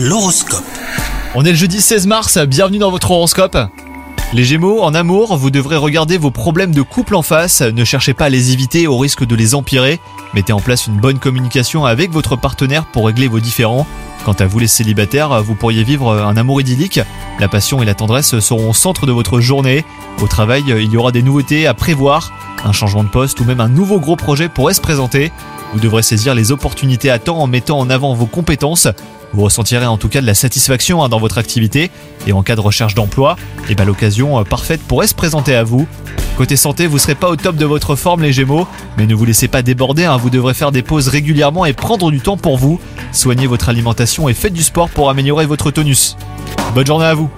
L'horoscope. On est le jeudi 16 mars, bienvenue dans votre horoscope. Les Gémeaux, en amour, vous devrez regarder vos problèmes de couple en face, ne cherchez pas à les éviter au risque de les empirer, mettez en place une bonne communication avec votre partenaire pour régler vos différends. Quant à vous les célibataires, vous pourriez vivre un amour idyllique, la passion et la tendresse seront au centre de votre journée. Au travail, il y aura des nouveautés à prévoir, un changement de poste ou même un nouveau gros projet pourrait se présenter. Vous devrez saisir les opportunités à temps en mettant en avant vos compétences. Vous ressentirez en tout cas de la satisfaction hein, dans votre activité et en cas de recherche d'emploi, et ben, l'occasion euh, parfaite pourrait se présenter à vous. Côté santé, vous serez pas au top de votre forme les Gémeaux, mais ne vous laissez pas déborder, hein, vous devrez faire des pauses régulièrement et prendre du temps pour vous. Soignez votre alimentation et faites du sport pour améliorer votre tonus. Bonne journée à vous